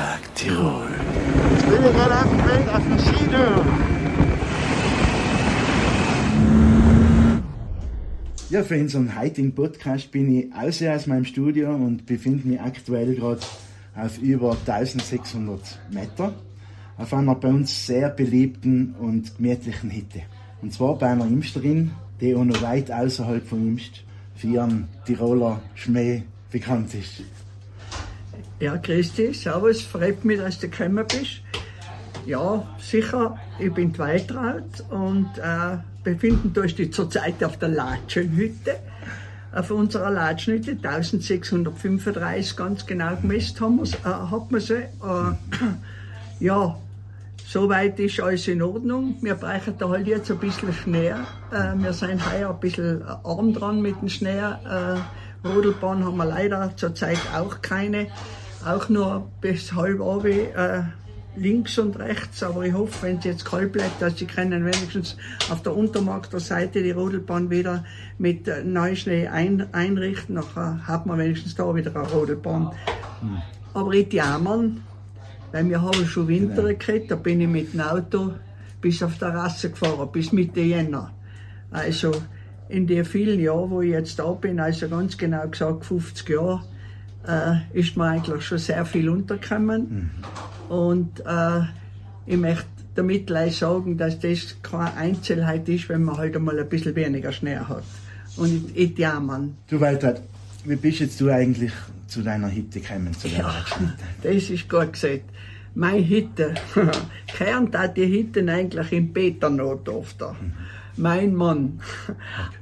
Tag Tirol. Ich bin gerade auf dem Weg auf den Skitour. Ja, für unseren heutigen Podcast bin ich außer aus meinem Studio und befinde mich aktuell gerade auf über 1600 Meter auf einer bei uns sehr beliebten und gemütlichen Hütte. Und zwar bei einer Imsterin, die auch noch weit außerhalb von Imst für ihren Tiroler Schmäh bekannt ist. Ja, Christi, servus, freut mich, dass du gekommen bist. Ja, sicher, ich bin Waltraud und äh, befinden uns zurzeit auf der Latschenhütte. Auf unserer Latschenhütte, 1635 ganz genau gemessen haben wir's, äh, hat man sie. Äh, ja, soweit ist alles in Ordnung. Wir brauchen da halt jetzt ein bisschen Schnee. Äh, wir sind heuer ein bisschen arm dran mit dem Schnee. Äh, Rodelbahn haben wir leider zurzeit auch keine auch nur bis halb Abend, äh, links und rechts, aber ich hoffe, wenn es jetzt kalt bleibt, dass sie können wenigstens auf der Untermarkter Seite die Rodelbahn wieder mit äh, Neuschnee ein, einrichten, nachher hat man wenigstens da wieder eine Rodelbahn. Hm. Aber ich jammern, weil wir haben schon Winter genau. gekriegt, da bin ich mit dem Auto bis auf der Rasse gefahren, bis Mitte Jänner. Also in den vielen Jahren, wo ich jetzt da bin, also ganz genau gesagt 50 Jahre, äh, ist mir eigentlich schon sehr viel untergekommen. Mhm. Und äh, ich möchte damit gleich sagen, dass das keine Einzelheit ist, wenn man halt einmal ein bisschen weniger Schnee hat. Und ich, ich jammern. Du Walter, wie bist jetzt du eigentlich zu deiner Hitte gekommen? Zu ja, das ist gut gesagt. Meine Hitte, gehören da die Hitten eigentlich in Peternotdorf da. Mhm mein Mann.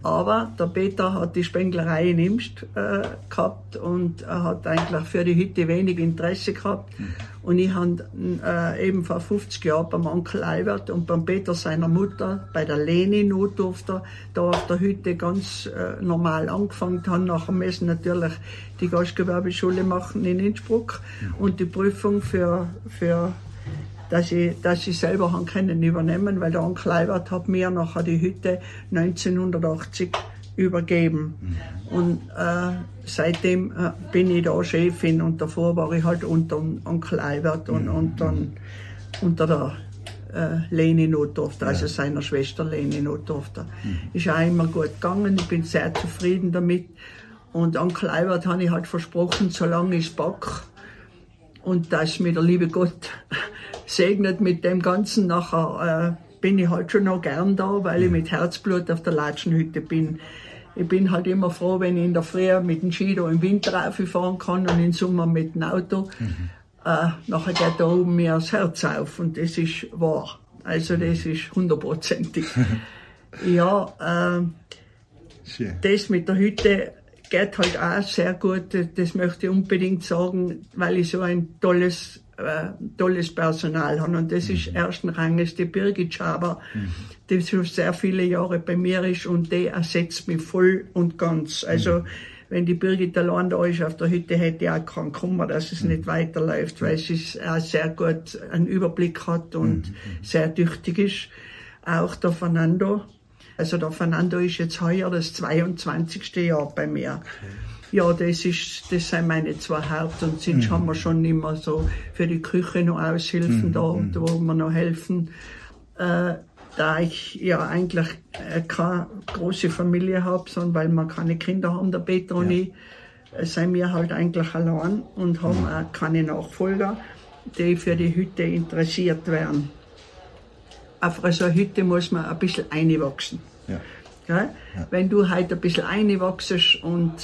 Aber der Peter hat die Spenglerei in Imst äh, gehabt und hat eigentlich für die Hütte wenig Interesse gehabt. Und ich habe äh, eben vor 50 Jahren beim Onkel Albert und beim Peter seiner Mutter, bei der Leni Notdurfter, da auf der Hütte ganz äh, normal angefangen haben. Nachher müssen natürlich die Gastgewerbeschule machen in Innsbruck und die Prüfung für, für dass ich, dass ich selber haben können übernehmen, weil der Onkel Albert hat mir nachher die Hütte 1980 übergeben. Mhm. Und äh, seitdem äh, bin ich da Chefin und davor war ich halt unter Onkel Albert und, und dann unter der äh, Leni Notdorfter, also seiner Schwester Leni Notdorfter. Mhm. Ist auch immer gut gegangen, ich bin sehr zufrieden damit. Und Onkel Albert habe ich halt versprochen, solange ich es back und dass mir der liebe Gott segnet mit dem Ganzen. Nachher äh, bin ich halt schon noch gern da, weil ich mit Herzblut auf der Latschenhütte bin. Ich bin halt immer froh, wenn ich in der Früh mit dem Ski im Winter rauffahren kann und im Sommer mit dem Auto. Mhm. Äh, nachher geht da oben mir das Herz auf und das ist wahr. Also das ist hundertprozentig. ja, äh, das mit der Hütte geht halt auch sehr gut. Das möchte ich unbedingt sagen, weil ich so ein tolles äh, tolles Personal haben. Und das ist mhm. ersten Ranges die Birgit Schaber, mhm. die schon sehr viele Jahre bei mir ist und die ersetzt mich voll und ganz. Also, mhm. wenn die Birgit allein da ist auf der Hütte, hätte ich auch keinen Kummer, dass es mhm. nicht weiterläuft, weil sie auch sehr gut einen Überblick hat und mhm. sehr tüchtig ist. Auch der Fernando. Also der Fernando ist jetzt heuer das 22. Jahr bei mir. Okay. Ja, das, ist, das sind meine zwei Haupt- und sonst mhm. haben wir schon immer so für die Küche noch Aushilfen mhm. da, mhm. wo wir noch helfen. Äh, da ich ja eigentlich äh, keine große Familie habe, sondern weil wir keine Kinder haben, der Peter ja. und ich, äh, sind wir halt eigentlich allein und haben mhm. auch keine Nachfolger, die für die Hütte interessiert werden. Auf so eine Hütte muss man ein bisschen einwachsen. Ja. Ja? Wenn du halt ein bisschen einwachst und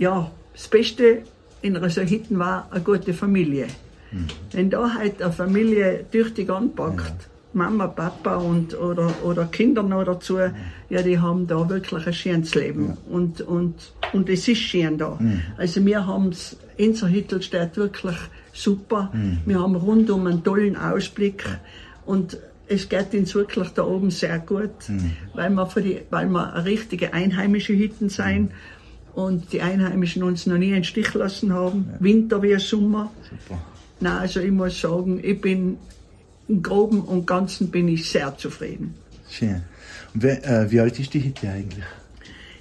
ja, das Beste in einer solchen war eine gute Familie. Mhm. Wenn da halt eine Familie tüchtig anpackt, ja. Mama, Papa und, oder, oder Kinder noch dazu, ja. ja, die haben da wirklich ein schönes Leben. Ja. Und, und, und es ist schön da. Mhm. Also wir haben es, unser Hüttel steht wirklich super. Mhm. Wir haben rundum einen tollen Ausblick. Und es geht uns wirklich da oben sehr gut, mhm. weil, wir für die, weil wir richtige einheimische Hütten sind. Und die Einheimischen uns noch nie einen Stich lassen haben, ja. Winter wie Sommer. Super. Na, also ich muss sagen, ich bin im Groben und Ganzen bin ich sehr zufrieden. Schön. Und wie, äh, wie alt ist die Hütte eigentlich?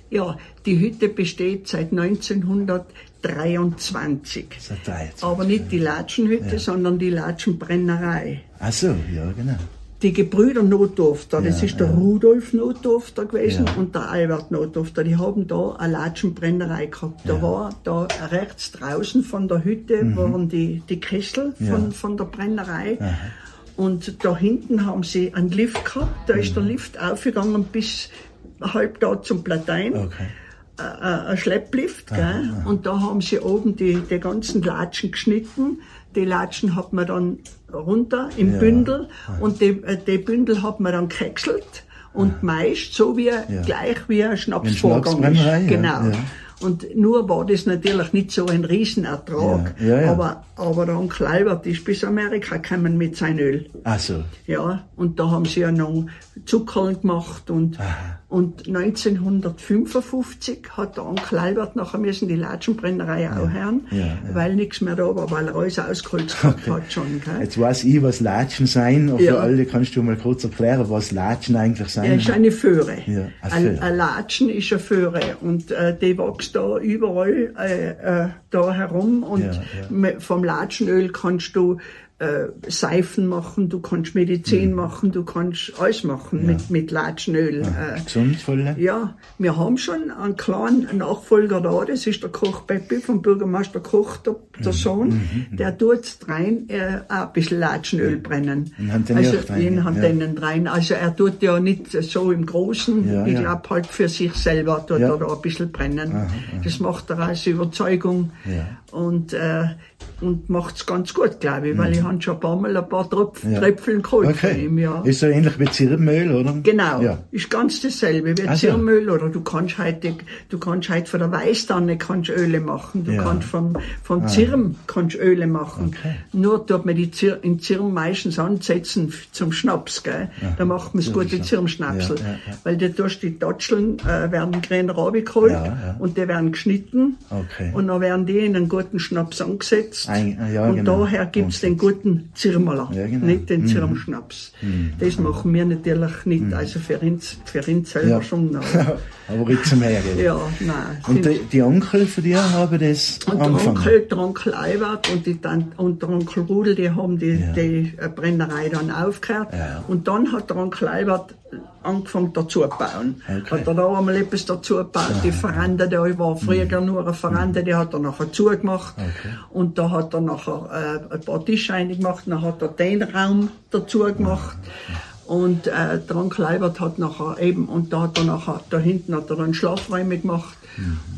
Ja, die Hütte besteht seit 1923. Seit 23, Aber nicht die Latschenhütte, sondern die Latschenbrennerei. Ach so, ja, genau. Die Gebrüder Notdorfter, das Ja, ist der ja. Rudolf Notdorfter gewesen Ja. und der Albert Notdorfter. Die haben da eine Latschenbrennerei gehabt. Da war da rechts draußen von der Hütte waren die, die Kessel von, Mhm. Von der Brennerei. Und da hinten haben sie einen Lift gehabt. Da ist Mhm. der Lift aufgegangen bis halb da zum Platein. Okay. Ein Schlepplift, gell? und da haben sie oben die, die ganzen Latschen geschnitten. Die Latschen hat man dann runter im Ja. Bündel und die, äh, die Bündel hat man dann gehäckselt und meist so wie gleich wie ein Schnapsvorgang ist. ja, Genau. ja. Und nur war das natürlich nicht so ein Riesenertrag. Ja, ja, ja. Aber, aber der Onkel Albert ist bis Amerika gekommen mit seinem Öl. Ach so. Ja, und da haben sie ja noch Zuckerl gemacht und, und 1955 hat der Onkel Albert nachher müssen die Latschenbrennerei auch hören, ja, ja. weil nichts mehr da war, weil er alles ausgeholzt gehabt hat schon. Gell? Jetzt weiß ich, was Latschen sein. Für Ja. alle kannst du mal kurz erklären, was Latschen eigentlich sein. ist eine Föhre. Ja, eine ein, Föhre. ein Latschen ist eine Föhre und äh, die wächst da überall äh, äh, da herum und Ja, ja. vom Latschenöl kannst du äh, Seifen machen, du kannst Mhm. Medizin machen, du kannst alles machen mit, mit Latschenöl. Äh, Gesund, voll. Ja, wir haben schon einen kleinen Nachfolger da, das ist der Koch Peppi vom Bürgermeister Koch, der, Mhm. der Sohn, der tut rein äh, auch ein bisschen Latschenöl brennen. Also rein, in ja. Antennen rein. Also er tut ja nicht so im Großen, Ja, ich ja. glaube halt für sich selber tut Ja. er da ein bisschen brennen. Das macht er aus Überzeugung Ja. und, äh, und macht's ganz gut, glaube ich, weil ich habe schon ein paar Mal ein paar Tröpf. Ja. Tröpfchen geholt von Okay. ihm. Ja. Ist so ähnlich wie Zirbenöl, oder? Genau, Ja. ist ganz dasselbe wie Ach so. Zirmöl oder du kannst heute, du kannst heute von der Weißtanne kannst Öle machen, du Ja. Ah. kannst vom, vom Zirm kannst Öle machen. Okay. Nur tut man die Zir in Zirm meistens ansetzen zum Schnaps, gell? Da macht man gute Zirmschnaps. Zirmschnapsel. Ja, ja, ja. Weil durch die Datscheln äh, werden grün Ja, ja. und die werden geschnitten Okay. und dann werden die in einen guten Schnaps angesetzt Ein- ja, und genau. daher gibt's den guten Zirmerler, Ja, genau. nicht den Zirmschnaps. Das machen wir natürlich nicht, also für uns, für uns selber Ja. schon. noch. Aber nicht zum Hergeben. ja, nein. Und die, die Onkel von dir haben das und der? Onkel, der Onkel Albert und, die Tante, und der Onkel Rudel, die haben die, Ja. die Brennerei dann aufgehört. Und dann hat der Onkel Albert angefangen dazu zu bauen. Okay. Hat er da einmal etwas dazu gebaut. Die Veranda, die war früher nur eine Veranda, die hat er nachher zugemacht. Mhm. Okay. Und da hat er nachher äh, ein paar Tische reingemacht, dann hat er den Raum dazu gemacht. Und äh, der Onkel Albert hat nachher eben, und da hat er nachher, da hinten hat er dann Schlafräume gemacht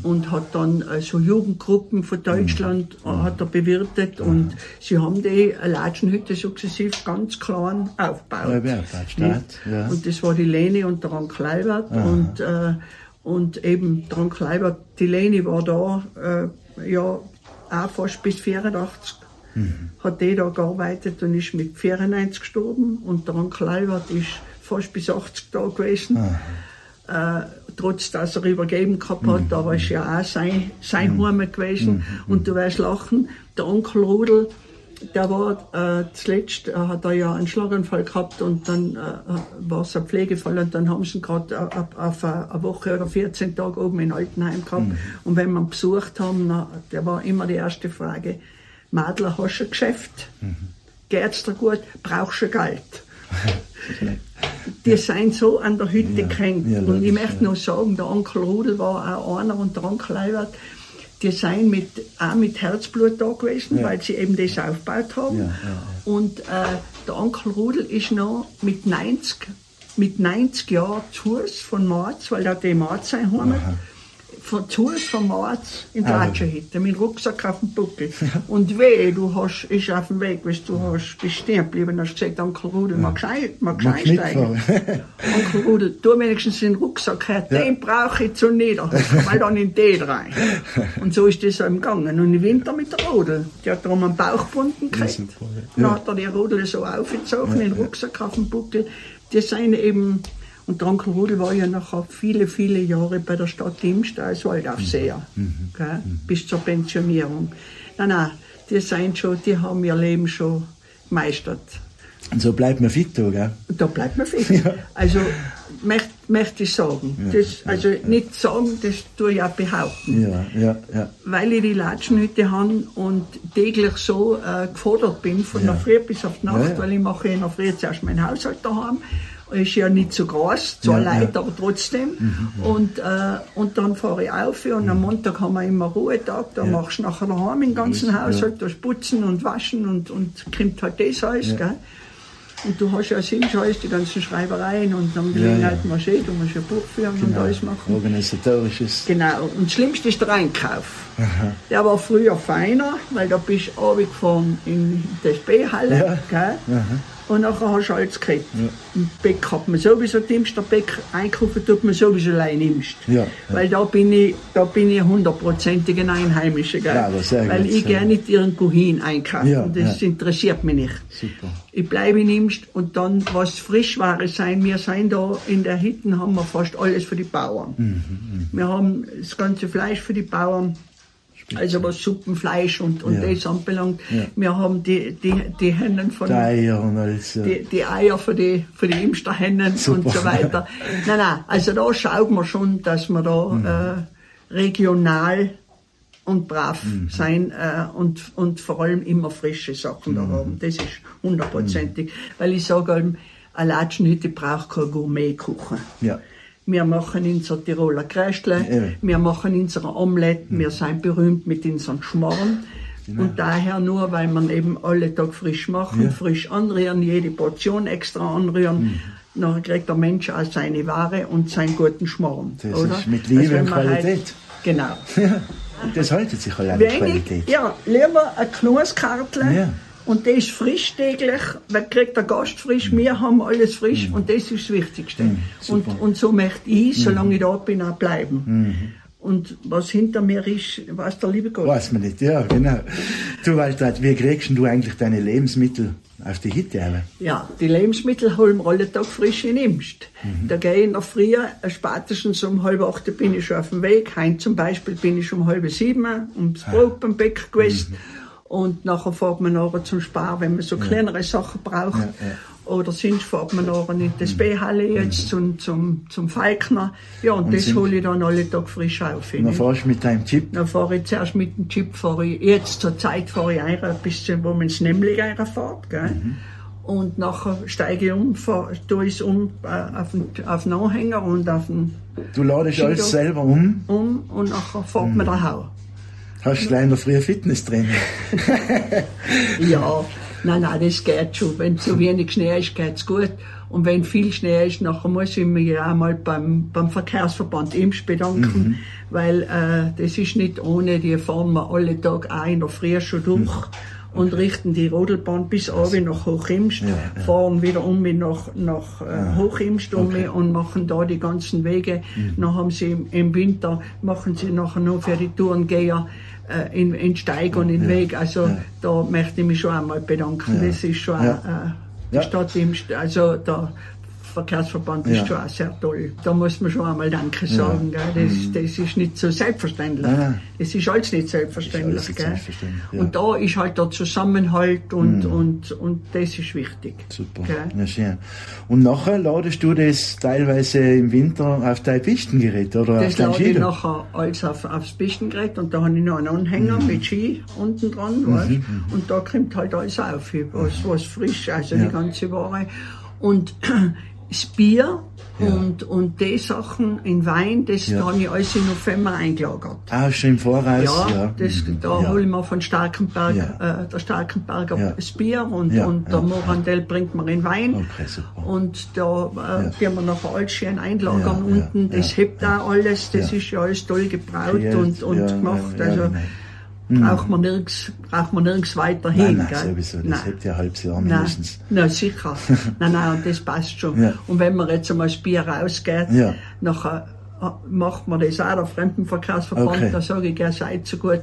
und hat dann äh, so Jugendgruppen von Deutschland äh, hat er bewirtet und sie haben die Latschenhütte sukzessiv ganz klein aufgebaut. Ja, Stadt, ja. Und das war die Leni und der Onkel Albert und, äh, und eben der Onkel Albert, die Leni war da, äh, ja, auch fast bis 84 hat die da gearbeitet und ist mit 94 gestorben und der Onkel Albert ist fast bis 80 da gewesen. Äh, trotz dass er übergeben gehabt hat, aber ist ja auch sein, sein Heim gewesen. Und du wirst lachen, der Onkel Rudel, der war äh, zuletzt, äh, hat er ja einen Schlaganfall gehabt und dann äh, war es ein Pflegefall und dann haben sie ihn gerade äh, auf eine eine Woche oder 14 Tage oben in Altenheim gehabt. Und wenn wir ihn besucht haben, na, der war immer die erste Frage, Madler, hast du ein Geschäft? Geht's dir gut? Brauchst du Geld? Die sind so an der Hütte Ja, gehängt. ja, und ich möchte noch sagen, der Onkel Rudel war auch einer und der Onkel Albert, die sind mit, auch mit Herzblut da gewesen, Ja. weil sie eben das aufgebaut haben. Ja, ja, Und äh, der Onkel Rudel ist noch mit 90, mit 90 Jahren zu Hause von Marz, weil er die Marz sein hat, von zu Hause von Marz in Ah. Latschenhütte mit dem Rucksack auf dem Buckel. Und weh, du hast, ist auf dem Weg, weißt du, hast, stehen geblieben, hast gesagt, Onkel Rudel, ein- magst du einsteigen? Onkel Rudel, tu wenigstens den Rucksack her, den brauche ich zu Niederhofen, weil dann in den rein. Und so ist das so im Gangen. Und im Winter mit der Rudel, die hat darum einen Bauchbunden gekriegt. ja. Dann hat er die Rudel so aufgezogen, den Rucksack auf dem Buckel. Die sind eben, und der Onkel Rudel war ja nachher viele, viele Jahre bei der Stadt Imst als Waldaufseher, gell, bis zur Pensionierung. Nein, nein, die sind schon, die haben ihr Leben schon gemeistert. Und so bleibt man fit, da, gell? Da bleibt man fit. Also, möchte, möchte ich sagen. das, also nicht sagen, das tue ich auch behaupten. Ja, ja, ja. Weil ich die Latschenhütte habe und täglich so äh, gefordert bin, von Ja. der Früh bis auf die Nacht, Ja, ja. weil ich mache in der Früh zuerst meinen Haushalt daheim. Ist ja nicht so groß, zwar Ja, Mhm, ja. Leute, aber trotzdem. Und, äh, und dann fahre ich auf und am Montag haben wir immer Ruhetag, da machst du nachher daheim den ganzen Ja. Haushalt, da putzen und waschen und, und kommt halt das alles, gell? Und du hast ja Sinnscheiß, die ganzen Schreibereien und am Ja, ja. du eh, du musst ja Buch führen und alles machen. Organisatorisches. Genau. Und das Schlimmste ist der Einkauf. Der war früher feiner, weil da bist du runtergefahren in die SB-Halle. gell? Und nachher hast du alles gekriegt. Im Bäck hat man sowieso nimmst, der Bäck einkaufen tut man sowieso allein nimmst. Ja, ja. Weil da bin ich, da bin ich hundertprozentig ein Einheimischer. Gell? Ja, weil gut, ich gerne nicht irgendwo hin einkaufen. Ja, das ja. interessiert mich nicht. Super. Ich bleibe in Imst und dann, was Frischware sein, wir sein da in der Hütten, haben wir fast alles für die Bauern. Mhm, Wir haben das ganze Fleisch für die Bauern. Also was Suppenfleisch und, und Ja. das anbelangt. Ja. Wir haben die, die, die Hennen von Die Eier und alles. Ja. die, die Eier für die, für die Imsterhennen Super. und so weiter. Nein, nein, also da schaut man schon, dass wir da äh, regional und brav sein äh, und, und vor allem immer frische Sachen da haben. Das ist hundertprozentig. Weil ich sage, eine Latschenhütte braucht kein Gourmetkuchen. ja. Wir machen unser Tiroler Krästle, eben. wir machen unsere Omelette, wir sind berühmt mit unseren Schmarrn. Und daher nur, weil man eben alle Tag frisch machen, Ja. frisch anrühren, jede Portion extra anrühren, dann kriegt der Mensch auch seine Ware und seinen guten Schmarrn. Das oder? ist mit Liebe und Qualität. Halt, genau. Und das haltet sich allein Wenig, Qualität. ja, lieber ein Knuskartle. Ja. Und das frisch täglich, weil kriegt der Gast frisch, wir haben alles frisch und das ist das Wichtigste. und, Mhm. Mhm. und so möchte ich, solange ich da bin, auch bleiben. Und was hinter mir ist, weiß der liebe Gott. Weiß man nicht, ja, genau. Du, Waltraud, wie kriegst du eigentlich deine Lebensmittel auf die Hitte? alle? Ja, die Lebensmittel holen wir alle Tag frisch in Imst. Mhm. Da gehe ich in der Früh, äh, spätestens um halb acht bin ich schon auf dem Weg. Heim zum Beispiel bin ich um halb sieben ums Brot beim Bäcker gewesen. Mhm. Und nachher fährt man nachher zum Spar, wenn man so kleinere Sachen braucht. Ja, ja. Oder sonst fährt man nachher in die SB-Halle jetzt zum, zum, zum Falkner. Ja, und, das sind- hole ich dann alle Tag frisch auf. Und dann fährst du mit deinem Chip. Dann fahre ich zuerst mit dem Chip, fahre ich, jetzt zur Zeit fahre ich ein, bis zu, wo man ins Nämlich fährt, gell? Mhm. Und nachher steige ich um, fahr, tue ich es um äh, auf, den, auf den Anhänger und auf den, Du ladest Skido. alles selber um. um und nachher fährt Mhm. man da hau. Hast gleich in der frühen Fitnesstraining. Ja, nein, nein, das geht schon. Wenn zu wenig Schnee ist, geht's gut. Und wenn viel Schnee ist, nachher muss ich mich auch mal beim, beim Verkehrsverband Imst bedanken, weil äh, das ist nicht ohne, die fahren wir alle Tag auch in der Früh schon durch. Und richten die Rodelbahn bis oben nach Hochimst, fahren wieder um nach, nach äh, Hochimst um und machen da die ganzen Wege. Dann haben sie im, im Winter, machen sie nachher noch für die Tourengeher äh, in, in Steig und in Weg. Also da möchte ich mich schon einmal bedanken. Das ist schon Ja. äh, die Ja. Stadt im, also der Verkehrsverband ist Ja. schon auch sehr toll. Da muss man schon einmal Danke sagen. Gell? Das, das ist nicht so selbstverständlich. Mhm. Nein. Das ist alles nicht selbstverständlich. Alles nicht selbstverständlich, ja. Mhm. Und da ist halt der Zusammenhalt und, und, und das ist wichtig. Super. Ja, schön. Und nachher ladest du das teilweise im Winter auf dein Pistengerät oder auf Das dein lade ich nachher alles auf, aufs Pistengerät und da habe ich noch einen Anhänger Mhm. mit Ski unten dran, weißt? und da kommt halt alles auf, was, was frisch, also Ja. die ganze Ware. Und das Bier und, und die Sachen in Wein, das Ja. da habe ich alles im November eingelagert. Ah, schon im Voraus? Ja, Ja, Das, Mhm. da ja. hole ich mir von Starkenberg, Ja. äh, der Starkenberger Ja. das Bier und, Ja, und ja, der Morandell bringt mir in Wein. Okay, super. Und da äh, Ja. gehen wir nachher alles schön einlagern Ja, ja, unten. Das ja, hebt auch alles. Das ja. ist ja alles toll gebraut und, und ja, gemacht. ja, ja, also genau. Braucht man nirgends, braucht man nirgends weiter hin. Nein, nein, sowieso. Das Nein. hebt ja ein halbes Jahr mindestens. nein, sicher. nein, nein, das passt schon. Ja. Und wenn man jetzt einmal das Bier rausgeht, Ja. nachher macht man das auch, der Fremdenverkehrsverband, Okay. da sage ich, er seid so gut,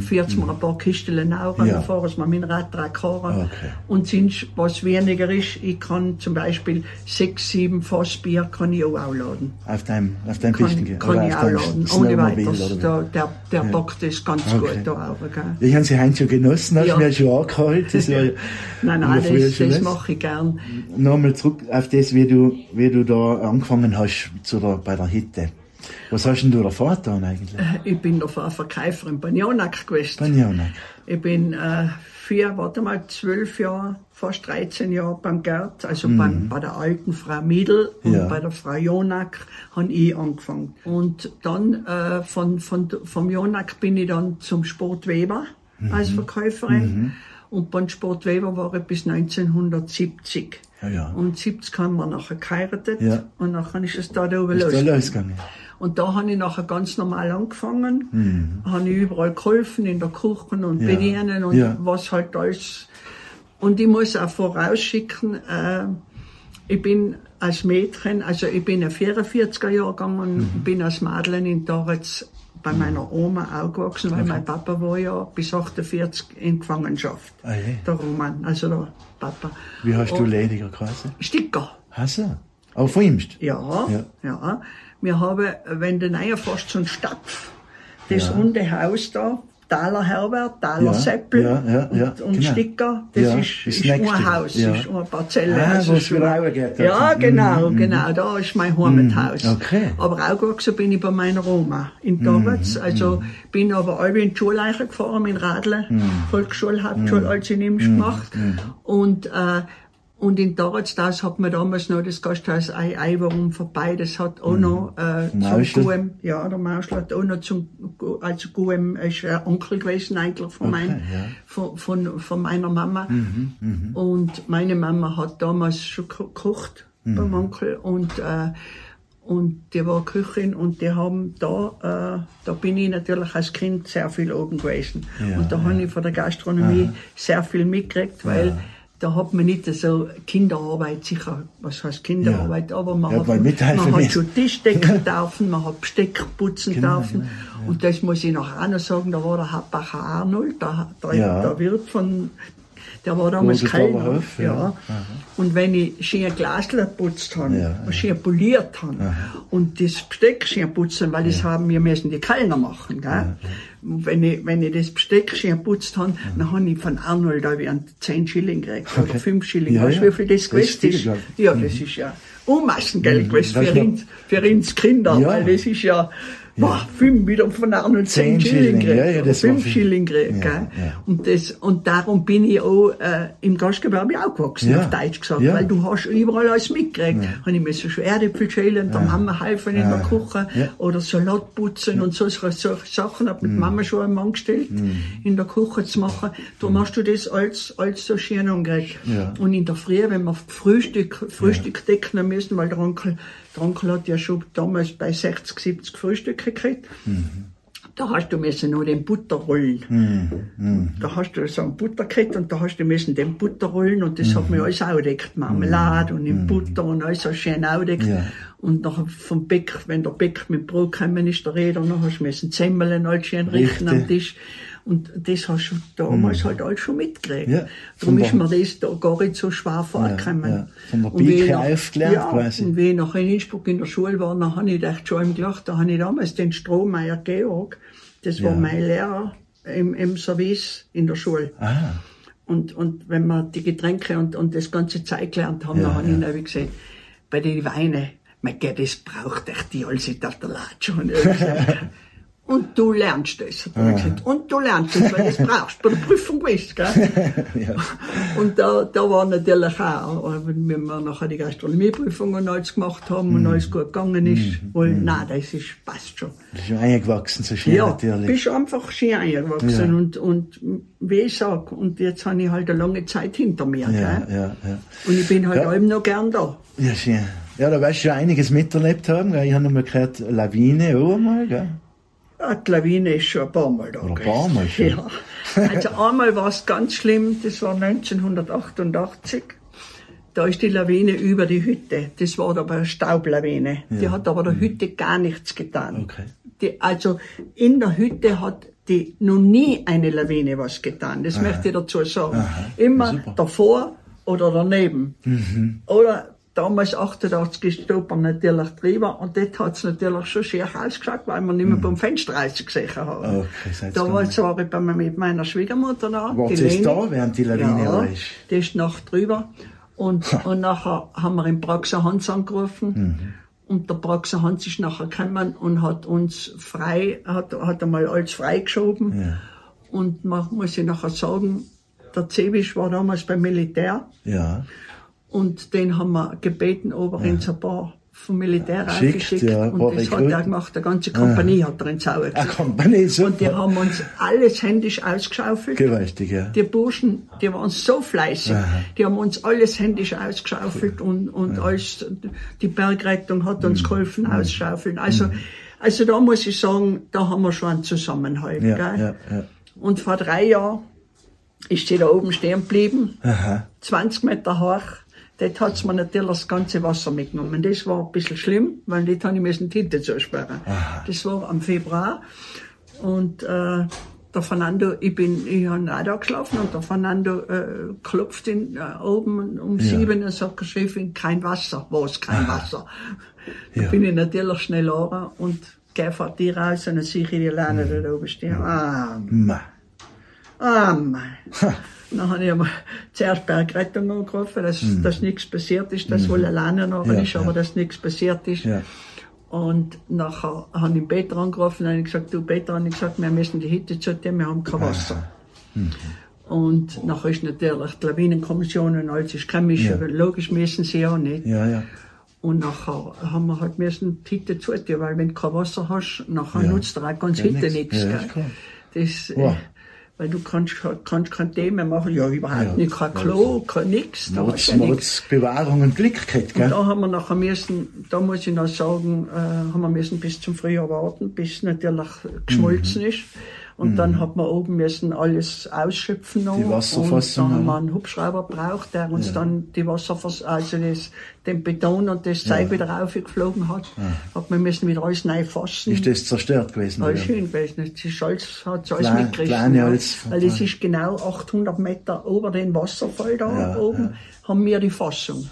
fährt mir ein paar Kisten auch Ja. dann fahren sie mir mein Radtrack fahren. Okay. Und sonst, was weniger ist, ich kann zum Beispiel sechs, sieben Fass Bier kann ich auch laden. Auf deinem, auf deinem Kann, Pisten kann ich auf auch deinem laden, ohne weiteres. oder Der, der, der packt das ganz Okay. gut da auch. Gell? Ich habe sie heute schon genossen, hast Ja. du mir schon angeholt. Das war, Nein, in nein, das, das mache ich gern. Nochmal zurück auf das, wie du, wie du da angefangen hast zu der, bei der Hitte. Was hast denn du davor getan eigentlich? Ich bin der Verkäufer in Banjonak gewesen. Banjanak. Ich bin äh, vier, warte mal, zwölf Jahre, fast 13 Jahre beim Gerd, also Mhm. beim, bei der alten Frau Miedl und Ja. bei der Frau Jonak habe ich angefangen. Und dann äh, von, von, vom Jonak bin ich dann zum Sport Weber Mhm. als Verkäuferin. Und beim Sport Weber war ich bis 1970. Ja, ja. Und 70 haben wir nachher geheiratet Ja. und nachher ist es da oben Ist da losgegangen. Und da habe ich nachher ganz normal angefangen. Mhm. Habe ich überall geholfen, in der Küche und Ja. bedienen und Ja. was halt alles. Und ich muss auch vorausschicken, äh, ich bin als Mädchen, also ich bin ein 44er Jahrgang und Mhm. bin als Madeleine in Doritz bei meiner Oma aufgewachsen, weil mein Papa war ja bis 48 in Gefangenschaft. Ah, je. Der Roman, also der Papa. Wie hast du Und- lediger geheißen? Sticker. Hast du? Aber von ihm? Ja, Ja. ja. Wir haben, wenn du näher fährst, so ein Stapf, das Ja. runde Haus da, Thaler Herbert, Thaler Ja, Seppel ja, ja, und, ja, und genau. Sticker, das Ja, ist, ist nächste, ein Haus, ja. ist eine Parzelle. Ah, also wieder rausgeht, Ja, also. genau, Mhm, genau, da ist mein Heimathaus. Mhm, okay. Mhm, Aber aufgewachsen bin ich bei meiner Oma in Doritz, also bin aber alle in die Schulleiche gefahren, mit Radle, Mhm. Volksschule, Hauptschule, alles in Imsch gemacht. Und, äh, und in Dorotsdaus hat man damals noch das Gasthaus Ei Ei warum vorbei. Das hat auch noch äh, zum Mauschel? Guem, ja, der Mauschel hat auch noch zum, also Guem ist ein Onkel gewesen eigentlich von, mein, ja. Mhm, von, von, von meiner Mama. Und meine Mama hat damals schon ge- gekocht Mhm. beim Onkel und äh, und die war Köchin und die haben da, äh, da bin ich natürlich als Kind sehr viel oben gewesen. Ja, und da habe ich von der Gastronomie sehr viel mitgekriegt, weil da hat man nicht so Kinderarbeit, sicher, was heißt Kinderarbeit, aber man Ja, hat, man hat schon Tisch decken dürfen, man hat Besteck putzen Genau, dürfen. Und das muss ich nachher auch noch sagen, da war der Hauptbacher Arnold, der, der, Ja. der Wirt von, der war damals Kellner. Ja. ja. Und wenn ich schön Glasler putzt habe, Ja. schön poliert habe und das Besteck schön putzen, weil das haben wir müssen die Kellner machen, gell? Wenn ich, wenn ich das Besteck schön putzt habe, dann habe ich von Arnold da wie ein 10 Schilling gekriegt oder 5 Schilling. Ja, weißt du, wie viel das gewesen ist. Ja, das ist ja Unmassengeld gewesen Das für für uns Kinder, weil das ist ja, boah, fünf wieder von Arnold 10 Zehn Schilling gekriegt. ja, ja, das war 5 viel. Schilling gekriegt, Ja, ja. Und, das, und darum bin ich auch äh, im Gastgewerbe aufgewachsen, Ja. auf Deutsch gesagt, Ja. weil du hast überall alles mitgekriegt. Ja. Habe ich müssen schon Erdäpfel schälen, der Mama helfen in der Küche Ja. oder Salat putzen und so, so, so Sachen hat mit Mama schon einen Mann gestellt, in der Küche zu machen. Darum hast du das alles, alles so schön angekriegt. Ja. Und in der Früh, wenn wir Frühstück, Frühstück decken müssen, weil der Onkel, der Onkel hat ja schon damals bei 60, 70 Frühstücke gekriegt. Da hast du müssen noch den Butter rollen. Da hast du so ein Butter gekriegt und da hast du müssen den Butter rollen und das hat mir alles aufgedeckt. Marmelade und in Butter und alles so schön aufgedeckt. Ja. Und nachher vom Bäck, wenn der Bäck mit Brot gekommen ist, der Räder, dann hast du müssen Semmeln alles schön richten am. Tisch. Und das hast du damals halt alles schon mitgekriegt. Ja. Darum ist mir das da gar nicht so schwer vorgekommen. ja. Von der Und wie ich Pike nach- auf gelernt ja, quasi. Und wie ich nachher in Innsbruck in der Schule war, dann habe ich gedacht, schon im gelacht, da habe ich damals den Strohmeier Georg, das war Ja. mein Lehrer im, im Service in der Schule. Ah, Und, und wenn wir die Getränke und, und das ganze Zeit gelernt haben, Ja, dann habe ich ja. ihn gesagt, bei den Weinen, mein Gott, das braucht echt die alte Tatalatsche. Und, du lernst das. Hat er gesagt. Und du lernst das, weil das brauchst du bei der Prüfung gewusst, gell? Und da, da war natürlich auch, äh, wenn wir nachher die Gastronomieprüfung und alles gemacht haben und alles gut gegangen ist, wohl, nein, das ist, passt schon. das ist schon eingewachsen, so schön Ja, natürlich. bist einfach schön eingewachsen Ja. und, und wie ich sag, und jetzt habe ich halt eine lange Zeit hinter mir, ja, gell? ja, ja. Und ich bin halt Ja. allem noch gern da. Ja, schön. Ja, da weißt du schon einiges miterlebt haben. Gell? Ich habe noch mal gehört, Lawine auch einmal, gell? Ja, die Lawine ist schon ein paar Mal da ein paar Mal schon. Ja. Also einmal war es ganz schlimm, das war 1988. Da ist die Lawine über die Hütte. Das war aber eine Staublawine. Die hat aber der Hütte gar nichts getan. Okay. Die, also in der Hütte hat die noch nie eine Lawine was getan. Das möchte ich dazu sagen. Immer Super. davor oder daneben. Oder damals 88 ist die Oper natürlich drüber und dort hat es natürlich schon schier ausgeschaut, weil man nicht mehr beim Fenster rausgesehen haben. Okay, seid's Damals war ich bei, mir mit meiner Schwiegermutter da. Ihr jetzt Leni. da, während die Lawine ja, ist? Die ist noch drüber. Und, und nachher haben wir den Praxer Hans angerufen. Mhm. Und der Praxer Hans ist nachher gekommen und hat uns frei, hat, hat einmal alles freigeschoben. Ja. Und man muss ich nachher sagen, der Zebisch war damals beim Militär. Ja. Und den haben wir gebeten, ob er uns ein paar vom Militär Schickt, aufgeschickt. ja, und das hat Rekruten. er gemacht, die ganze Kompanie hat er ins Auge Ah, Kompanie, super. Und die haben uns alles händisch ausgeschaufelt. Gewaltig, ja. Die Burschen, die waren so fleißig, die haben uns alles händisch ausgeschaufelt und, und alles, die Bergrettung hat uns Mhm. geholfen ausschaufeln. Also, also da muss ich sagen, da haben wir schon einen Zusammenhalt. Ja, gell? ja, ja. Und vor drei Jahren ist sie da oben stehen geblieben, Aha. 20 Meter hoch. Dort hat's mir natürlich das ganze Wasser mitgenommen. Das war ein bisschen schlimm, weil dort habe ich müssen die Tinte zusperren. Das war am Februar. Und äh, der Fernando, ich bin, ich habe auch da geschlafen und der Fernando äh, klopft in, äh, oben um sieben und sagt, Chefin, kein Wasser. Was, kein Wasser? Da Ja. bin ich natürlich schnell runter und gehe vor die raus und dann sehe ich die Lane da oben stehen. Ah, Ma. Ah, mei. Dann habe ich einmal zuerst Bergrettung angerufen, dass, dass nichts passiert ist, dass wohl alleine noch Mhm. Ja, ist, aber ja. dass nichts passiert ist. Ja. Und nachher habe ich Peter angerufen und habe gesagt, du Peter, ich gesagt, wir müssen die Hütte zu tun, wir haben kein Wasser. Mhm. Und nachher ist natürlich die Lawinenkommission und alles ist chemisch, Ja. aber logisch müssen sie ja nicht. Ja, ja. Und nachher haben wir halt müssen die Hütte zutun, weil wenn du kein Wasser hast, nachher Ja. nutzt dir auch ganz Ja, Hütte nichts. Ja, klar. Das, äh, Wow. Weil du kannst, kannst kein Thema machen, ja überhaupt Ja. nicht, kein Klo, kein nix, da Mords, ja. Mords Bewahrung und Glück gehabt, Und gell? da haben wir nachher müssen, da muss ich noch sagen, äh, haben wir müssen bis zum Frühjahr warten, bis natürlich geschmolzen Mhm. ist. Und dann hat man oben müssen alles ausschöpfen noch. Die Wasserfassung, Und dann haben wir ja. einen Hubschrauber braucht, der uns dann die Wasserfass, also das, den Beton und das Zeug wieder raufgeflogen hat. Hat man müssen wieder alles neu fassen. Ist das zerstört gewesen? Alles oder? schön gewesen. Ist alles, hat alles Klein- mitgerissen. kleine ja. Weil es ist genau 800 Meter über den Wasserfall da Ja, oben, haben wir die Fassung.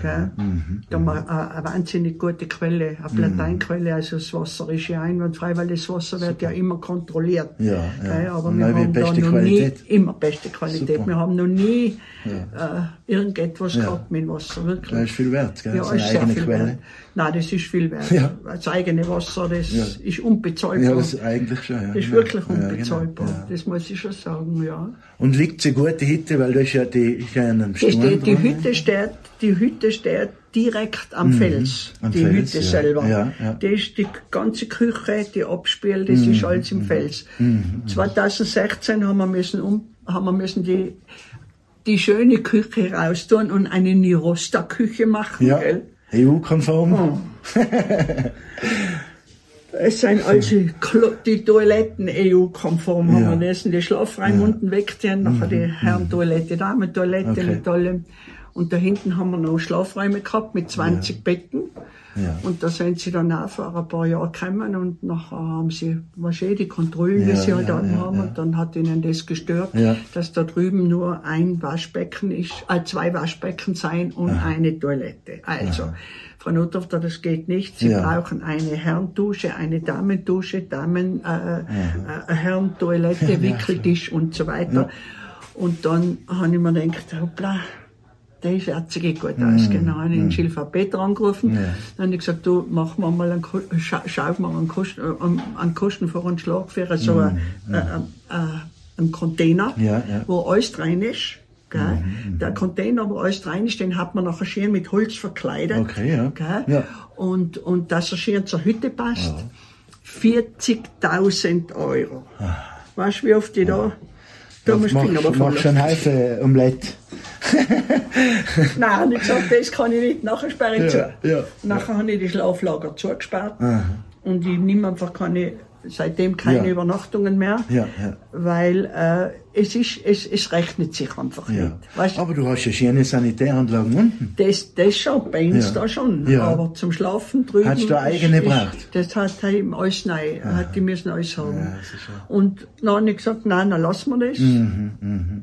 Gell? Mhm, Da haben wir eine, eine wahnsinnig gute Quelle, eine Plateinquelle, also das Wasser ist ja einwandfrei, weil das Wasser wird ja immer kontrolliert. Ja, ja. Aber Und wir haben da noch Qualität. nie, immer beste Qualität. Super. Wir haben noch nie äh, irgendetwas gehabt mit Wasser, wirklich. Das ist viel wert, gell? Ja, eine ist sehr eigene Quelle. wert. Nein, das ist viel wert. Ja. Das eigene Wasser, das Ja. ist unbezahlbar. Ja, das eigentlich schon, ja. Das ist genau. wirklich Ja, genau, unbezahlbar. ja. Das muss ich schon sagen, ja. Und liegt sie gute Hütte, weil da ist ja die kleinen Die, Sturm steht, die, dran, Hütte steht, die Hütte steht direkt am Fels. Mhm. am die Fels, Hütte ja. selber. Ja, ja. Die ist die ganze Küche, die Abspiel, das ist Mhm. alles im Fels. 2016 haben wir müssen, um, haben wir müssen die, die schöne Küche raustun und eine Nirosta-Küche machen. Ja, Gell? EU-konform. Oh. Es sind also Klo die Toiletten EU-konform, haben Ja. wir müssen die Schlafräume unten wegziehen, nachher die Herrentoilette, Damentoilette Okay. mit allem. Und da hinten haben wir noch Schlafräume gehabt mit 20 Betten. Ja. Und da sind sie dann auch vor ein paar Jahren gekommen und nachher haben sie, was eh, die Kontrollen, die Ja, sie halt ja, anhaben, und dann hat ihnen das gestört, dass da drüben nur ein Waschbecken ist, äh, zwei Waschbecken sein und eine Toilette. Also, Frau Notdorfer, das geht nicht. Sie brauchen eine Herrendusche, eine Damendusche, Damen, äh, äh, eine Herrentoilette, Wickeltisch und so weiter. Und dann habe ich mir gedacht, hoppla, das hört sich eh gut aus. Genau, habe ich den Schilfer Peter angerufen. Dann habe ich gesagt, du, machen wir mal einen, scha schau mal einen, Kosten, äh, einen- Kostenvoranschlag für so einen, äh, äh, einen Container, Ja, ja. wo alles drin ist. Gell? Der Container, wo alles drin ist, den hat man nachher schön mit Holz verkleidet. Okay, ja. Ja. Und, und dass er schön zur Hütte passt. 40.000 Euro. Weißt du, wie oft ich da, da Ja, muss ich Finger mach, mach schon Haufen Omelette. Nein, ich gesagt, das kann ich nicht. Nachher sperre ich Ja, zu. ja, Nachher habe ich die Schlaflager zugesperrt. Und ich nehme einfach keine seitdem keine Ja. Übernachtungen mehr, Ja, ja. weil äh, es, ist, es, es rechnet sich einfach nicht. Weißt, Aber du hast ja schöne Sanitäranlagen unten. das, das schon, bei uns da schon. Aber zum Schlafen drüben. Hast du eigene gebraucht? Das hat er ihm alles neu, hat die müssen alles haben. Und dann habe ich gesagt, nein, dann lassen wir das.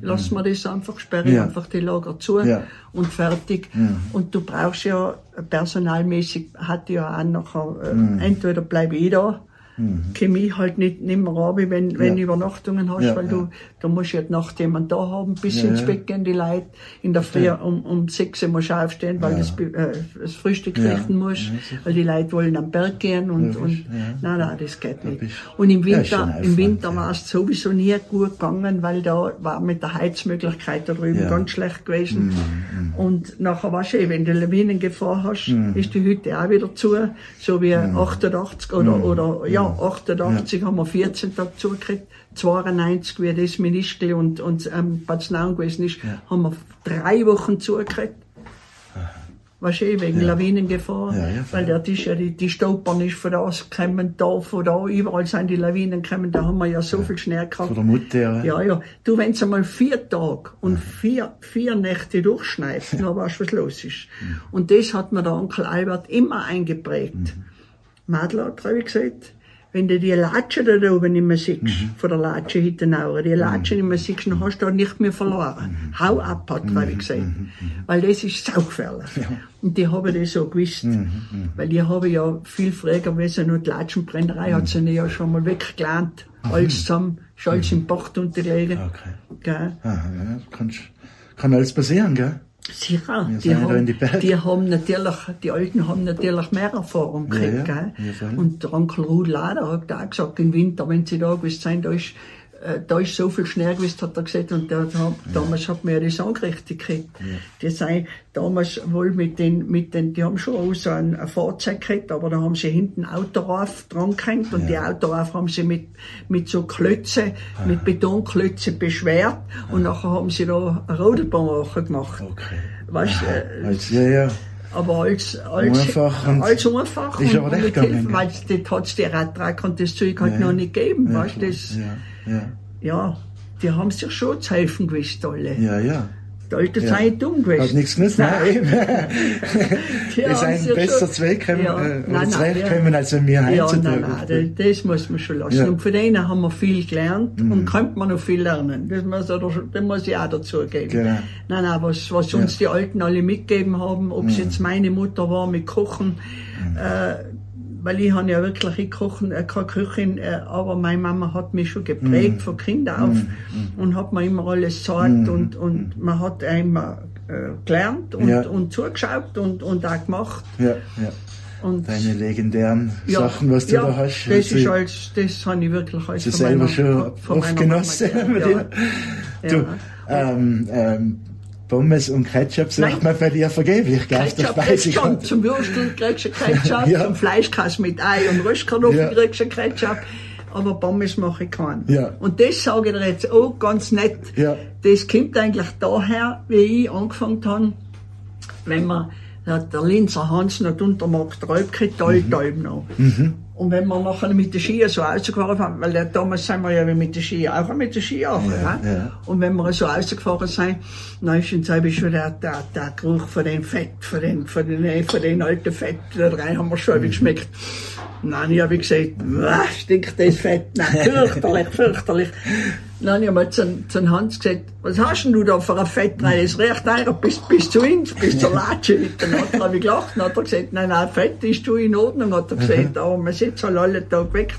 lassen wir das einfach, sperre Mhm, Ja. einfach die Lager zu. Mhm. und fertig. Und du brauchst ja, personalmäßig hat ja auch nachher, Mhm. äh, entweder bleibe ich da, Chemie halt nicht, nicht mehr runter, wenn, wenn Ja. Übernachtungen hast, Ja, weil ja. du, du musst ja die Nacht jemand da haben, bis Ja, ins. Bett gehen die Leute. In der Früh um, um sechs Uhr musst du aufstehen, weil das, äh, das Frühstück richten musst, weil die Leute wollen am Berg gehen und, und nein, nein, das geht nicht. Und im Winter, im Winter war es sowieso nie gut gegangen, weil da war mit der Heizmöglichkeit da drüben. Mhm, ganz schlecht gewesen. Und nachher war eh, wenn du Lawinengefahr hast, ist die Hütte auch wieder zu, so wie Mhm. 88 oder, oder, ja, 88 haben wir 14 Tage zugekriegt, 92, wie das Ministel und, und, ähm, Bad Snaun gewesen ist, haben wir drei Wochen zugekriegt. Du, eh, wegen Lawinengefahr, Ja, ja, weil der ist ja, die, die Stolpern ist von da gekommen, da, von da, überall sind die Lawinen gekommen, da haben wir ja so viel Schnee gehabt. Von der Mutter. Ja. Ja, ja. Du, wenn es einmal vier Tage und vier, vier Nächte durchschneit, dann weißt du, was los ist. Und das hat mir der Onkel Albert immer eingeprägt. Madler hat habe ich gesagt, wenn du die Latsche da oben nicht mehr siehst, von der Latsche Hittenauer, die Latsche nicht mehr siehst, dann hast du da nicht mehr verloren. Hau ab, hat habe ich gesagt. Weil das ist saugefährlich. Und die haben das so gewusst. Weil die haben ja viel früher gewesen und die Latschenbrennerei hat sie ja schon mal weggelernt. Alles zusammen, ist alles im Bach unterlegen. Okay. Gell? Aha, ja, kannst, kann alles passieren, gell? Sicher, die ja haben, die haben natürlich, die Alten haben natürlich mehr Erfahrung gekriegt, ja. gell? Ja. Und der Onkel Ruth Lader hat auch gesagt, im Winter, wenn sie da gewesen sind, da ist, da ist so viel Schnee gewesen, hat er gesagt, und der hat, damals hat man ja das angerichtet gekriegt. Die sind damals wohl mit den, mit den, die haben schon auch so ein, ein Fahrzeug gekriegt, aber da haben sie hinten Autorauf dran gehängt und die Autorauf haben sie mit, mit so Klötze, Ah. mit Betonklötze beschwert und nachher haben sie da eine Rodelbahn gemacht. Okay. Weißt, äh, Als, ja, ja. aber als, als, Einfach und- als einfach Ist und, aber und recht mit gegangen, Hilfe, weil das hat's die Radtrack und das Zeug halt Ja, noch ja. nicht gegeben, Ja, weißt, das, Ja, ja. ja, die haben sich schon zu helfen gewusst, alle. Ja, ja. Die Alten Ja. sind dumm gewesen. Hat nichts genutzt, nein, eben. Die Wir sind besser schon- zurechtgekommen, Ja. äh, Nein, nein, ja. als wenn wir Ja, heutzutage. nein, nein, das, das muss man schon lassen. Ja. Mhm. Und von denen haben wir viel gelernt und könnte man noch viel lernen. Das muss, das muss ich auch dazu geben. Genau. Nein, nein, was, was uns die Alten alle mitgegeben haben, ob Mhm. es jetzt meine Mutter war mit Kochen, äh, weil ich habe ja wirklich ich kochen, äh, keine Köchin, äh, aber meine Mama hat mich schon geprägt von Kind auf und hat mir immer alles gesagt und, und man hat einmal äh, gelernt und, Ja. und zugeschaut und, und auch gemacht. Ja, ja. Und Deine legendären Sachen, was du ja, da hast. Das ist als, das habe ich wirklich als von selber meiner- schon von oft genossen dir. ja. Du, ähm, ähm, Pommes und Ketchup sagt Nein. man bei dir vergeblich, gell? Ketchup kriegst du schon, Speisekarte. zum Würstel kriegst du Ketchup, Ja. zum Fleischkass mit Ei und Röstkartoffeln Ja. kriegst du Ketchup, aber Pommes mache ich keinen. Ja. Und das sage ich dir jetzt auch ganz nett. Ja. Das kommt eigentlich daher, wie ich angefangen habe, wenn man, der Linzer Hans noch die Untermarkt Räubke, Mhm. Taltalb noch. Und wenn wir nachher mit den Skiern so rausgefahren sind, weil damals sind wir ja wie mit den Skiern, auch mit den Skiern. Ja, ja. Und wenn wir so rausgefahren sind, dann ist uns schon der, der, der Geruch von dem Fett, von den, von den, von den alten Fett, da rein haben wir schon geschmeckt. Nein, ich habe gesagt, was stinkt das Fett? Nein, fürchterlich, fürchterlich. Dann habe ich mal zu, zu Hans gesagt, was hast denn du da für ein Fett rein? Das riecht eigentlich bis, bis zu uns, bis zur Latsche. Dann hat er, habe ich gelacht, dann hat er gesagt, nein, nein, Fett ist du in Ordnung, hat er gesagt, aber man sitzt halt alle Tag weg.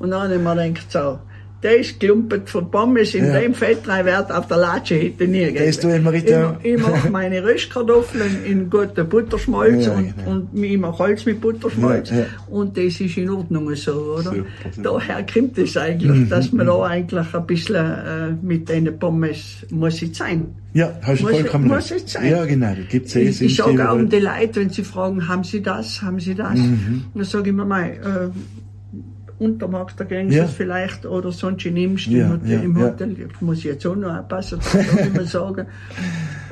Und dann habe ich mir gedacht, so, der ist gelumpert von Pommes in Ja. dem Fett rein, wird auf der Latsche hätte nie gegeben. Das du immer ich, ich mache meine Röstkartoffeln in guter Butterschmalz Ja, und, genau. und ich mache alles mit Butterschmalz. Ja. Und das ist in Ordnung so, oder? Super. Daher kommt es eigentlich, dass man da eigentlich ein bisschen äh, mit den Pommes muss es sein. Ja, hast du Muss- vollkommen muss recht. es sein. Ja, genau. Gibt's eh Ich, ich sage auch um die Leute, wenn sie fragen, haben sie das, haben sie das? Mhm. Dann sage ich mir mal, äh, Untermarkt, da gehen Ja. vielleicht, oder sonst nimmst du Ja, im, Hotel, ja, im. Hotel. Ich muss jetzt auch noch aufpassen, das kann ich immer sagen.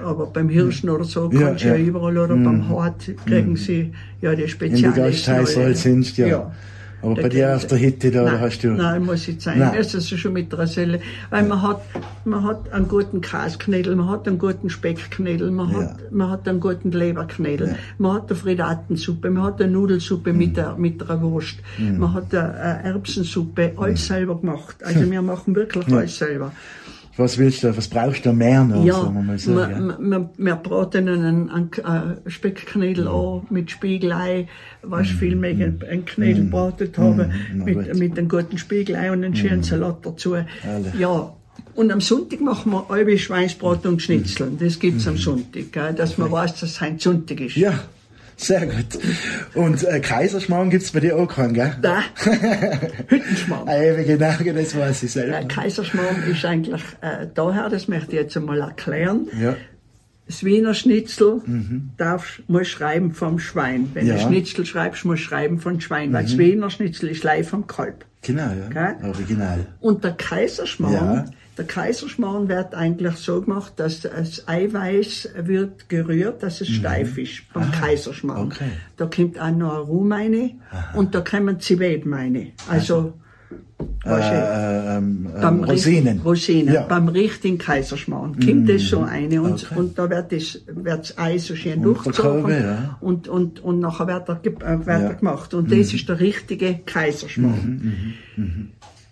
Aber beim Hirschen oder so kannst du ja. Mhm. überall, oder beim Hart kriegen sie ja die In die Spezialisten. Gasthäuser alle. halt sind, ja. ja. Aber Der bei dir auf der Hitte, da, da Nein, hast du. Nein, muss nicht sein. Nein. Also schon mit der Selle. Weil man hat, man hat einen guten Käsknädel, man hat einen guten Speckknädel, man Ja. hat, man hat einen guten Leberknädel, man hat eine Fridatensuppe, man hat eine Nudelsuppe Mhm. mit, der, mit einer Wurst, man hat eine, eine Erbsensuppe, alles selber gemacht. Also wir machen wirklich alles selber. Was willst du, was brauchst du mehr noch, Ja, so? wir, ja. wir, wir braten einen, einen äh, Speckknädel an mit Spiegelei, was viel mehr einen Knädel bratet haben, Mhm. na mit, gut. Mit einem guten Spiegelei und einem schönen Salat dazu. Ja. Und am Sonntag machen wir halbe Schweinsbraten und Schnitzeln. Das gibt's am Sonntag, gell, dass man weiß, dass es ein Sonntag ist. Ja, sehr gut. Und äh, Kaiserschmarrn gibt's bei dir auch keinen, gell? Da, Hüttenschmarrn. Eben, genau, das weiß ich selber. Der Kaiserschmarrn ist eigentlich äh, daher, das möchte ich jetzt einmal erklären. Ja, Das Wiener Schnitzel darfst, musst schreiben vom Schwein. Wenn Mhm. Ja. Mhm. du Schnitzel schreibst, musst du schreiben vom Schwein, weil das Wiener Schnitzel ist live vom Kalb. genau, ja. Gell? Original. Und der Kaiserschmarrn, Ja. Der Kaiserschmarrn wird eigentlich so gemacht, dass das Eiweiß wird gerührt, dass es steif ist beim Kaiserschmarrn. Mhm. okay. Da kommt auch noch ein Rum rein und da kommen Zwiebeln rein. Also, weißt du, Äh, ähm, beim Rosinen. Rosinen. Ja. Mhm. Beim richtigen Kaiserschmarrn kommt das so eine und, Okay. und da wird das, wird das Ei so schön Und durchgezogen ja. und, und, und nachher wird er, äh, wird Ja. Mhm. er gemacht. Und das ist der richtige Kaiserschmarrn.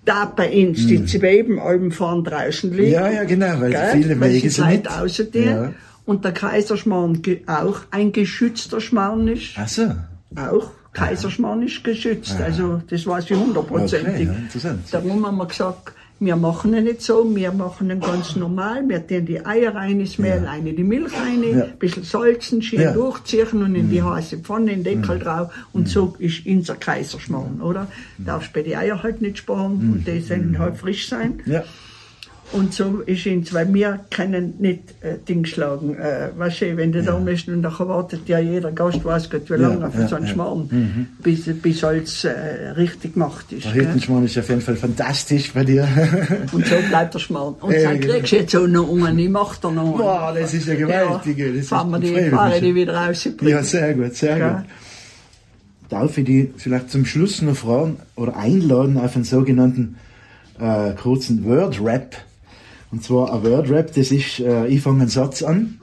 Da bei uns die Zwiebeln oben vorn draußen liegen. Mhm. Ja, ja, genau, weil gell, viele sie sie weit nicht. außerdem. Ja. Und der Kaiserschmarrn auch ein geschützter Schmarrn ist. Ach so. Auch Kaiserschmarrn ist geschützt. Also das weiß ich hundertprozentig. Okay, ja, interessant. Darum haben wir gesagt, wir machen ihn nicht so, wir machen ihn ganz normal. Wir tun die Eier rein, das Mehl rein, die Milch rein, Ja. ein bisschen salzen, schön Ja. Mhm. durchziehen und in die heiße Pfanne, in den Deckel drauf. Und so ist unser Kaiserschmarrn, oder? Mhm. Darfst bei die Eier halt nicht sparen und die sollen halt frisch sein. Ja. Und so ist uns, weil wir können nicht äh, Ding schlagen. Äh, weißt du, wenn du da bist und nachher wartet ja jeder Gast, weiß Gott, wie lange für ja, so einen ja. Mhm. Schmarrn, bis, bis alles äh, richtig gemacht ist. Der? Hüttenschmarrn ist auf jeden Fall fantastisch bei dir. Und so bleibt der Schmarrn. Und Ja, dann genau. kriegst du jetzt auch noch einen, ich mach da noch einen. Boah, das ist ja gewaltig. Ja, das ist fahren wir die, fahren die wieder rausbringen. Ja, sehr gut, sehr gut. Darf ich die vielleicht zum Schluss noch fragen oder einladen auf einen sogenannten äh, kurzen Word-Rap? Und zwar ein Word-Rap, das ist, äh, ich fange einen Satz an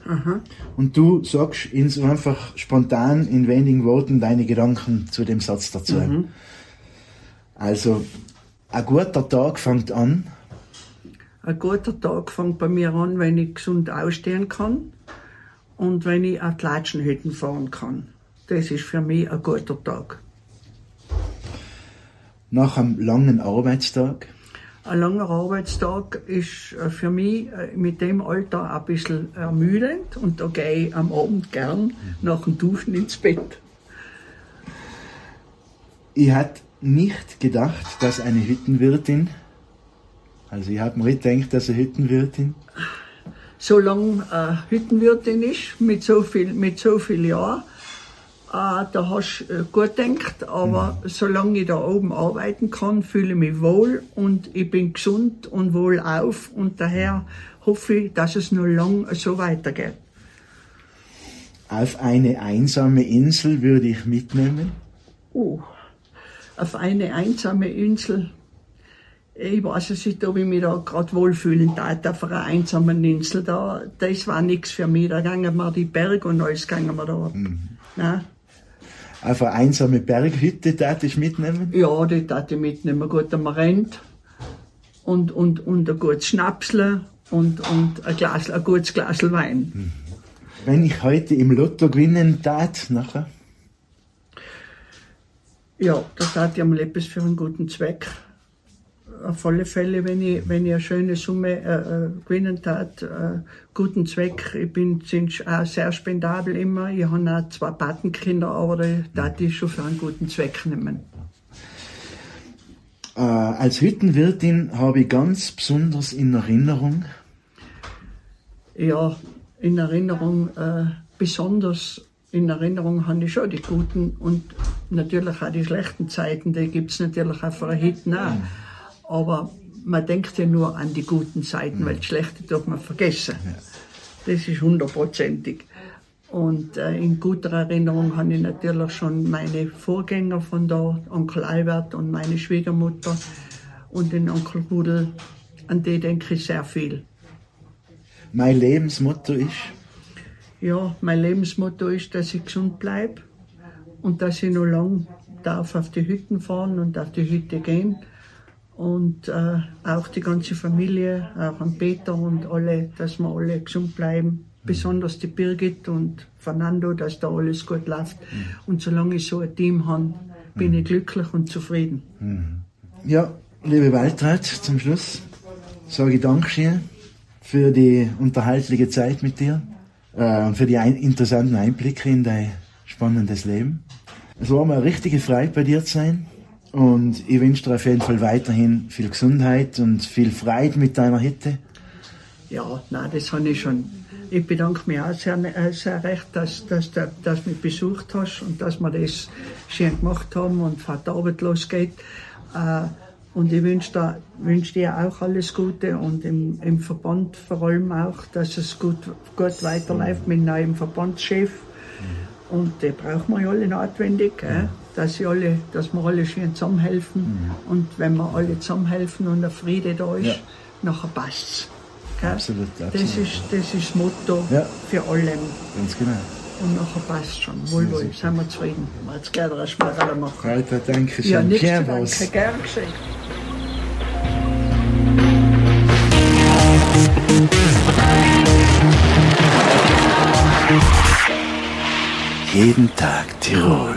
und du sagst ihn so einfach spontan in wenigen Worten deine Gedanken zu dem Satz dazu. Also, ein guter Tag fängt an. Ein guter Tag fängt bei mir an, wenn ich gesund ausstehen kann und wenn ich auf die Latschenhütten fahren kann. Das ist für mich ein guter Tag. Nach einem langen Arbeitstag. Ein langer Arbeitstag ist äh, für mich äh, mit dem Alter ein bisschen ermüdend und da gehe ich am Abend gern nach dem Duschen ins Bett. Ich hätte nicht gedacht, dass eine Hüttenwirtin, also ich habe mir nicht gedacht, dass eine Hüttenwirtin, Solange äh, Hüttenwirtin ist, mit so viel, mit so viel Jahren, äh, da hast du äh, gut gedacht, aber solange ich da oben arbeiten kann, fühle ich mich wohl und ich bin gesund und wohlauf und daher hoffe ich, dass es noch lang so weitergeht. auf eine einsame Insel würde ich mitnehmen. Oh, auf eine einsame Insel. Ich weiß es nicht, ob ich mich da gerade wohlfühlen darf auf einer einsamen Insel. Da, das war nichts für mich. Da gingen wir die Berge und alles gingen wir da ab. Nein. Auf eine einsame Berghütte darf ich mitnehmen. Ja, die tat ich mitnehmen. Gut, man rennt und, und, und ein gutes Schnapsle und, und ein, Glas, ein gutes Glas Wein. Wenn ich heute im Lotto gewinnen tat, nachher, Ja, da tat ich einmal etwas für einen guten Zweck. Auf alle Fälle, wenn ich, wenn ich eine schöne Summe äh, äh, gewinnen tat, äh, guten Zweck. Ich bin sind auch sehr spendabel immer. Ich habe auch zwei Patenkinder, aber die tat ich schon für einen guten Zweck nehmen. äh, als Hüttenwirtin habe ich ganz besonders in Erinnerung, Ja, in Erinnerung, äh, besonders in Erinnerung habe ich schon die guten und natürlich auch die schlechten Zeiten, die gibt es natürlich auch für eine Hitten auch. Aber man denkt ja nur an die guten Zeiten, weil die schlechte darf man vergessen. Das ist hundertprozentig. Und äh, in guter Erinnerung habe ich natürlich schon meine Vorgänger von da, Onkel Albert und meine Schwiegermutter und den Onkel Rudel, an die denke ich sehr viel. Mein Lebensmotto ist? Ja, mein Lebensmotto ist, dass ich gesund bleibe und dass ich noch lange darf auf die Hütten fahren und auf die Hütte gehen. Und äh, auch die ganze Familie, auch an Peter und alle, dass wir alle gesund bleiben. Besonders die Birgit und Fernando, dass da alles gut läuft. Und solange ich so ein Team habe, bin ich glücklich und zufrieden. Ja, liebe Waltraud, zum Schluss sage ich Dankeschön für die unterhaltliche Zeit mit dir äh, und für die ein interessanten Einblicke in dein spannendes Leben. Es war mir eine richtige Freude, bei dir zu sein. Und ich wünsche dir auf jeden Fall weiterhin viel Gesundheit und viel Freude mit deiner Hitte. Ja, nein, das habe ich schon. Ich bedanke mich auch sehr, äh, sehr recht, dass, dass, dass, dass du mich besucht hast und dass wir das schön gemacht haben und vor der Arbeit losgeht. Äh, und ich wünsche dir, wünsch dir auch alles Gute und im, im Verband vor allem auch, dass es gut, gut weiterläuft mit neuem Verbandschef. Und die brauchen wir ja alle notwendig, gell? Dass, sie alle, dass wir alle schön zusammenhelfen. Und wenn wir alle zusammenhelfen und der Friede da ist, Ja. nachher passt's. Gell? Absolut, Das absolut. ist das, ist das Motto Ja. für alle. Ganz genau. Und nachher passt schon. Wohl, wohl, sind wir zufrieden. Jetzt gleich ein Schmerz machen. Waltraud, danke schön. Ja, nichts Gern danken. was. Gern geschehen. Jeden Tag Tirol.